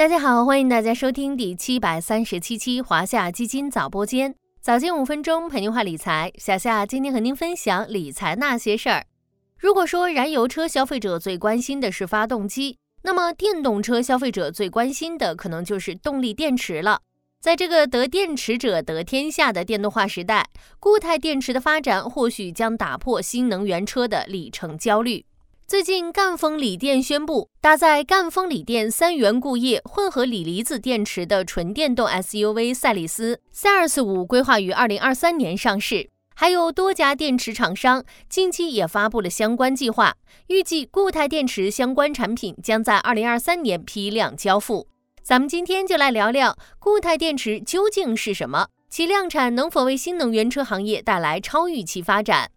大家好，欢迎大家收听第七百三十七期华夏基金早播间，早间五分钟陪您话理财。小夏今天和您分享理财那些事儿。如果说燃油车消费者最关心的是发动机，那么电动车消费者最关心的可能就是动力电池了。在这个得电池者得天下的电动化时代，固态电池的发展或许将打破新能源车的里程焦虑。最近，赣锋锂电宣布，搭载赣锋锂电三元固液混合锂离子电池的纯电动 SUV 赛力斯 Ceres 五规划于二零二三年上市。还有多家电池厂商近期也发布了相关计划，预计固态电池相关产品将在二零二三年批量交付。咱们今天就来聊聊固态电池究竟是什么，其量产能否为新能源车行业带来超预期发展。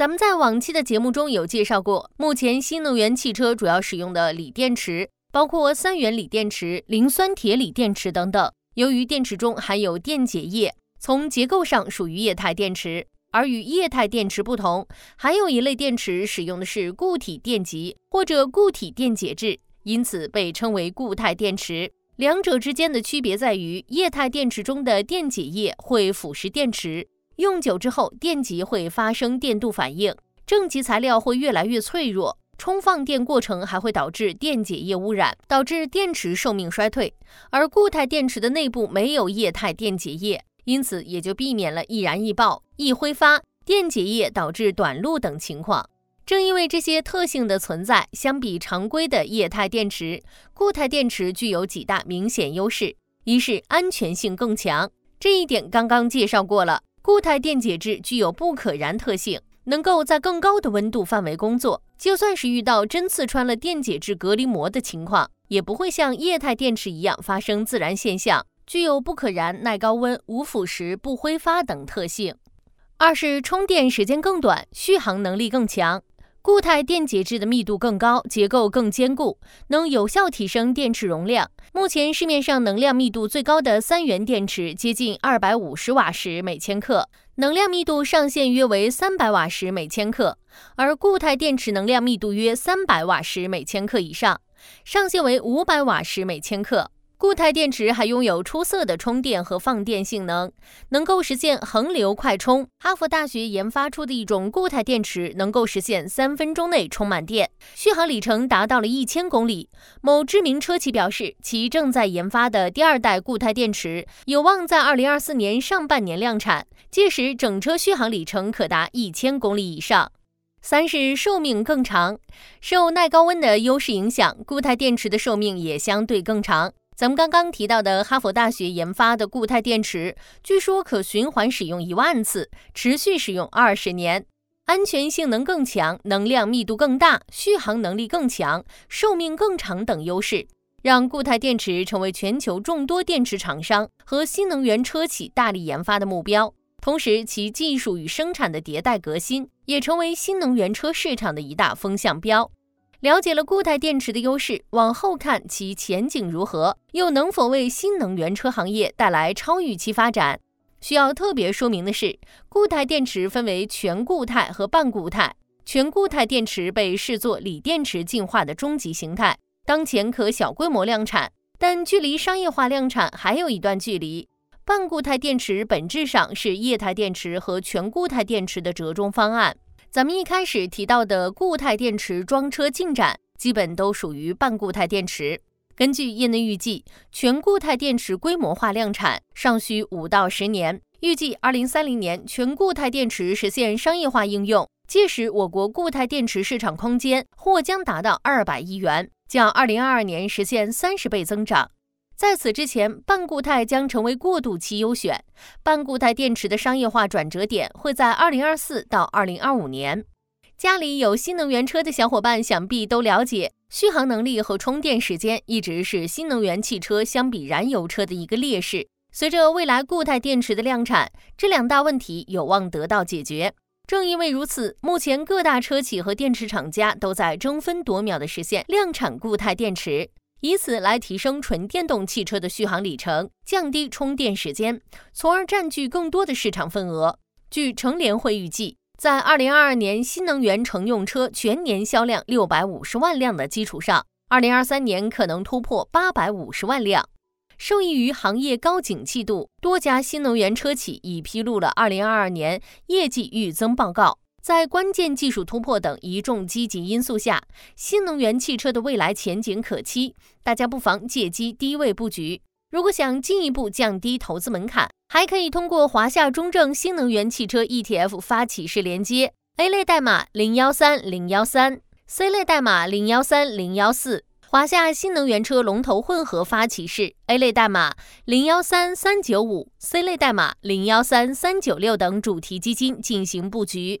咱们在往期的节目中有介绍过，目前新能源汽车主要使用的锂电池包括三元锂电池、磷酸铁锂电池等等。由于电池中含有电解液，从结构上属于液态电池，而与液态电池不同，还有一类电池使用的是固体电极或者固体电解质，因此被称为固态电池。两者之间的区别在于，液态电池中的电解液会腐蚀电池。用久之后，电极会发生电镀反应，正极材料会越来越脆弱，充放电过程还会导致电解液污染，导致电池寿命衰退。而固态电池的内部没有液态电解液，因此也就避免了易燃易爆、易挥发、电解液导致短路等情况。正因为这些特性的存在，相比常规的液态电池，固态电池具有几大明显优势：一是安全性更强，这一点刚刚介绍过了。固态电解质具有不可燃特性，能够在更高的温度范围工作。就算是遇到针刺穿了电解质隔离膜的情况，也不会像液态电池一样发生自燃现象，具有不可燃、耐高温、无腐蚀、不挥发等特性。二是充电时间更短，续航能力更强。固态电解质的密度更高，结构更坚固，能有效提升电池容量。目前市面上能量密度最高的三元电池接近二百五十瓦时每千克，能量密度上限约为三百瓦时每千克，而固态电池能量密度约三百瓦时每千克以上，上限为五百瓦时每千克。固态电池还拥有出色的充电和放电性能，能够实现恒流快充。哈佛大学研发出的一种固态电池，能够实现三分钟内充满电，续航里程达到了一千公里。某知名车企表示，其正在研发的第二代固态电池有望在二零二四年上半年量产，届时整车续航里程可达一千公里以上。三是寿命更长，受耐高温的优势影响，固态电池的寿命也相对更长。咱们刚刚提到的哈佛大学研发的固态电池，据说可循环使用一万次，持续使用二十年，安全性能更强，能量密度更大，续航能力更强，寿命更长等优势，让固态电池成为全球众多电池厂商和新能源车企大力研发的目标。同时，其技术与生产的迭代革新，也成为新能源车市场的一大风向标。了解了固态电池的优势，往后看其前景如何，又能否为新能源车行业带来超预期发展？需要特别说明的是，固态电池分为全固态和半固态。全固态电池被视作锂电池进化的终极形态，当前可小规模量产，但距离商业化量产还有一段距离。半固态电池本质上是液态电池和全固态电池的折中方案。咱们一开始提到的固态电池装车进展，基本都属于半固态电池。根据业内预计，全固态电池规模化量产尚需五到十年。预计二零三零年全固态电池实现商业化应用，届时我国固态电池市场空间或将达到二百亿元，较二零二二年实现三十倍增长。在此之前，半固态将成为过渡期优选。半固态电池的商业化转折点会在二零二四到二零二五年。家里有新能源车的小伙伴想必都了解，续航能力和充电时间一直是新能源汽车相比燃油车的一个劣势。随着未来固态电池的量产，这两大问题有望得到解决。正因为如此，目前各大车企和电池厂家都在争分夺秒地实现量产固态电池。以此来提升纯电动汽车的续航里程，降低充电时间，从而占据更多的市场份额。据乘联会预计，在二零二二年新能源乘用车全年销量六百五十万辆的基础上，二零二三年可能突破八百五十万辆。受益于行业高景气度，多家新能源车企已披露了二零二二年业绩预增报告。在关键技术突破等一众积极因素下，新能源汽车的未来前景可期。大家不妨借机低位布局。如果想进一步降低投资门槛，还可以通过华夏中证新能源汽车 ETF 发起式连接，A 类代码零幺三零幺三，C 类代码零幺三零幺四。华夏新能源车龙头混合发起式 A 类代码零幺三三九五，C 类代码零幺三三九六等主题基金进行布局。